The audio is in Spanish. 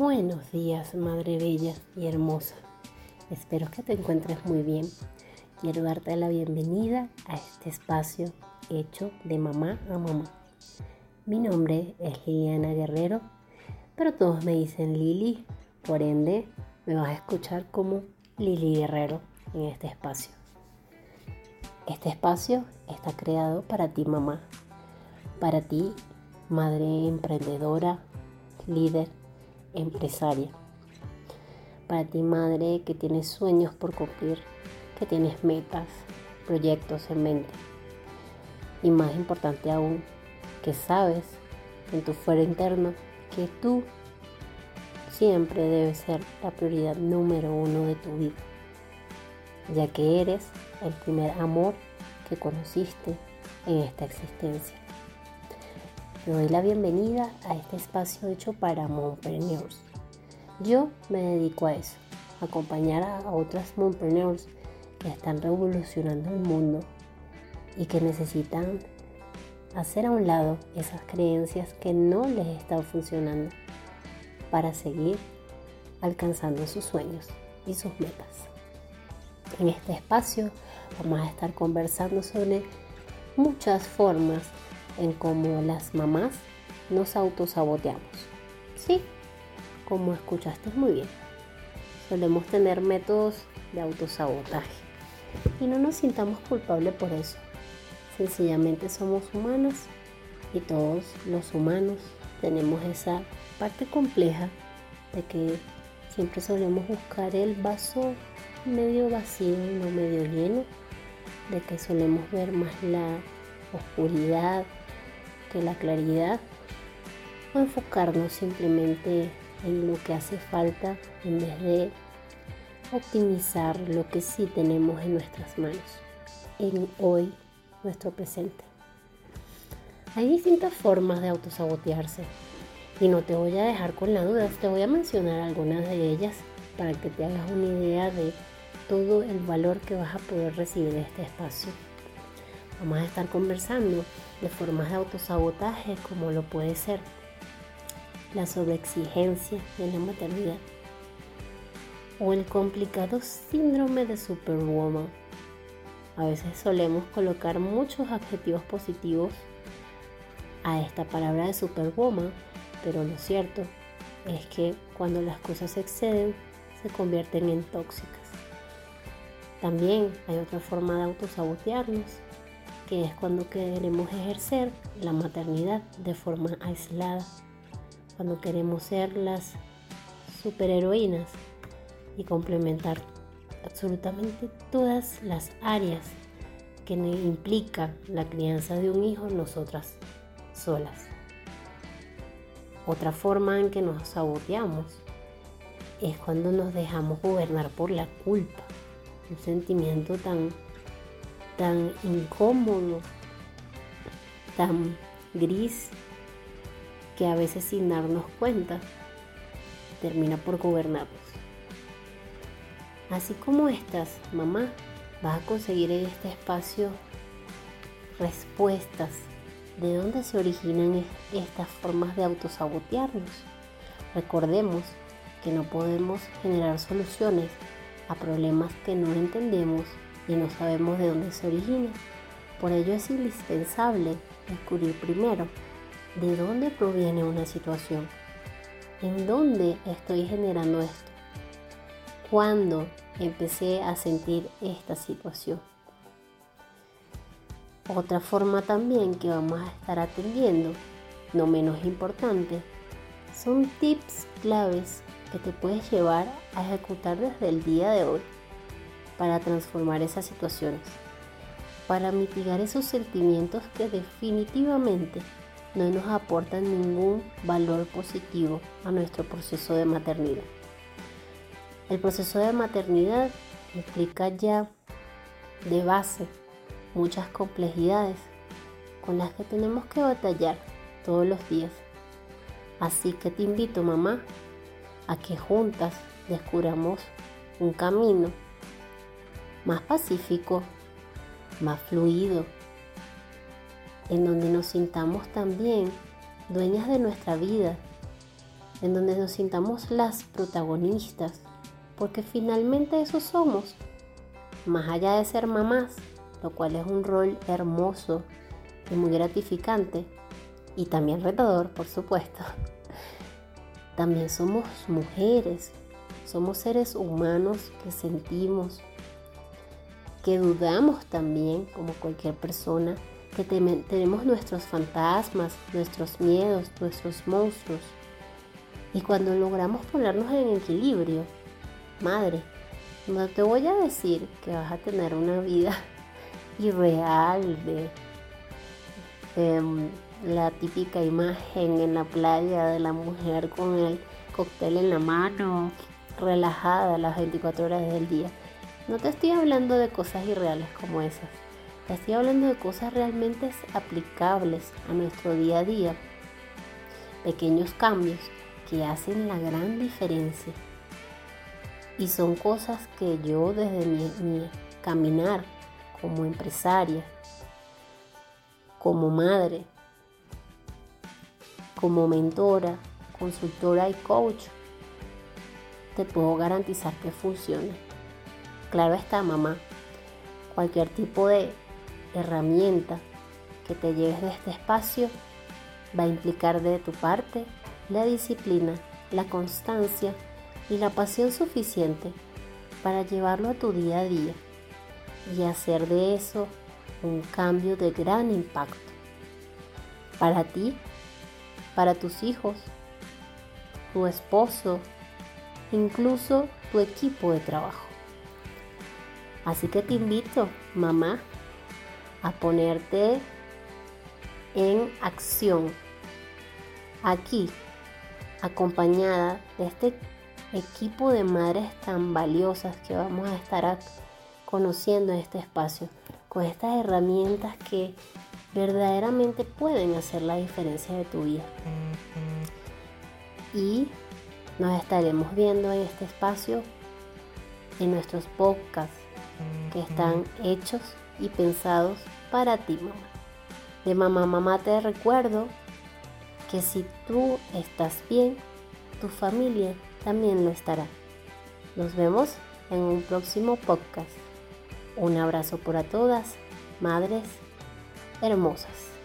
Buenos días, Madre Bella y Hermosa. Espero que te encuentres muy bien. Quiero darte la bienvenida a este espacio hecho de mamá a mamá. Mi nombre es Liliana Guerrero, pero todos me dicen Lili, por ende me vas a escuchar como Lili Guerrero en este espacio. Este espacio está creado para ti mamá, para ti madre emprendedora, líder, empresaria. Para ti madre que tienes sueños por cumplir, que tienes metas, proyectos en mente. Y más importante aún, que sabes en tu fuero interno que tú siempre debes ser la prioridad número uno de tu vida, ya que eres el primer amor que conociste en esta existencia. Te doy la bienvenida a este espacio hecho para mompreneurs. Yo me dedico a eso, acompañar a otras mompreneurs que están revolucionando el mundo y que necesitan hacer a un lado esas creencias que no les están funcionando para seguir alcanzando sus sueños y sus metas. En este espacio vamos a estar conversando sobre muchas formas en cómo las mamás nos autosaboteamos. Sí, como escuchaste muy bien. Solemos tener métodos de autosabotaje y no nos sintamos culpables por eso. Sencillamente somos humanos y todos los humanos tenemos esa parte compleja de que siempre solemos buscar el vaso medio vacío y no medio lleno, de que solemos ver más la oscuridad que la claridad o enfocarnos simplemente en lo que hace falta en vez de optimizar lo que sí tenemos en nuestras manos, en hoy, nuestro presente. Hay distintas formas de autosabotearse y no te voy a dejar con la duda, te voy a mencionar algunas de ellas para que te hagas una idea de todo el valor que vas a poder recibir de este espacio. Vamos a estar conversando de formas de autosabotaje como lo puede ser la sobreexigencia en la maternidad o el complicado síndrome de Superwoman. A veces solemos colocar muchos adjetivos positivos a esta palabra de Superwoman, pero lo cierto es que cuando las cosas exceden se convierten en tóxicas. También hay otra forma de autosabotearnos que es cuando queremos ejercer la maternidad de forma aislada, cuando queremos ser las superheroínas y complementar absolutamente todas las áreas que implica la crianza de un hijo nosotras solas. Otra forma en que nos saboteamos es cuando nos dejamos gobernar por la culpa, un sentimiento tan tan incómodo, tan gris, que a veces sin darnos cuenta termina por gobernarnos. Así como estas, mamá, vas a conseguir en este espacio respuestas de dónde se originan estas formas de autosabotearnos. Recordemos que no podemos generar soluciones a problemas que no entendemos y no sabemos de dónde se origina. Por ello es indispensable descubrir primero de dónde proviene una situación, en dónde estoy generando esto, cuándo empecé a sentir esta situación. Otra forma también que vamos a estar atendiendo, no menos importante, son tips claves que te puedes llevar a ejecutar desde el día de hoy para transformar esas situaciones, para mitigar esos sentimientos que definitivamente no nos aportan ningún valor positivo a nuestro proceso de maternidad. El proceso de maternidad implica ya de base muchas complejidades con las que tenemos que batallar todos los días. Así que te invito, mamá, a que juntas descubramos un camino más pacífico, más fluido, en donde nos sintamos también dueñas de nuestra vida en donde nos sintamos las protagonistas, porque finalmente eso somos, más allá de ser mamás, lo cual es un rol hermoso y muy gratificante, y también retador, por supuesto. También somos mujeres, somos seres humanos que sentimos, que dudamos también, como cualquier persona, que tenemos nuestros fantasmas, nuestros miedos, nuestros monstruos. Y cuando logramos ponernos en equilibrio, madre, no te voy a decir que vas a tener una vida irreal de, la típica imagen en la playa de la mujer con el cóctel en la mano, relajada las 24 horas del día. No te estoy hablando de cosas irreales como esas. Te estoy hablando de cosas realmente aplicables a nuestro día a día. Pequeños cambios que hacen la gran diferencia. Y son cosas que yo desde mi, caminar como empresaria, como madre, como mentora, consultora y coach, te puedo garantizar que funciona. Claro está, mamá, cualquier tipo de herramienta que te lleves de este espacio va a implicar de tu parte la disciplina, la constancia y la pasión suficiente para llevarlo a tu día a día y hacer de eso un cambio de gran impacto para ti, para tus hijos, tu esposo, incluso tu equipo de trabajo. Así que te invito, mamá, a ponerte en acción aquí acompañada de este equipo de madres tan valiosas que vamos a estar conociendo en este espacio, con estas herramientas que verdaderamente pueden hacer la diferencia de tu vida. Y nos estaremos viendo en este espacio en nuestros podcasts que están hechos y pensados para ti, mamá. De mamá, mamá te recuerdo que si tú estás bien, tu familia también lo estará. Nos vemos en un próximo podcast. Un abrazo para todas, madres hermosas.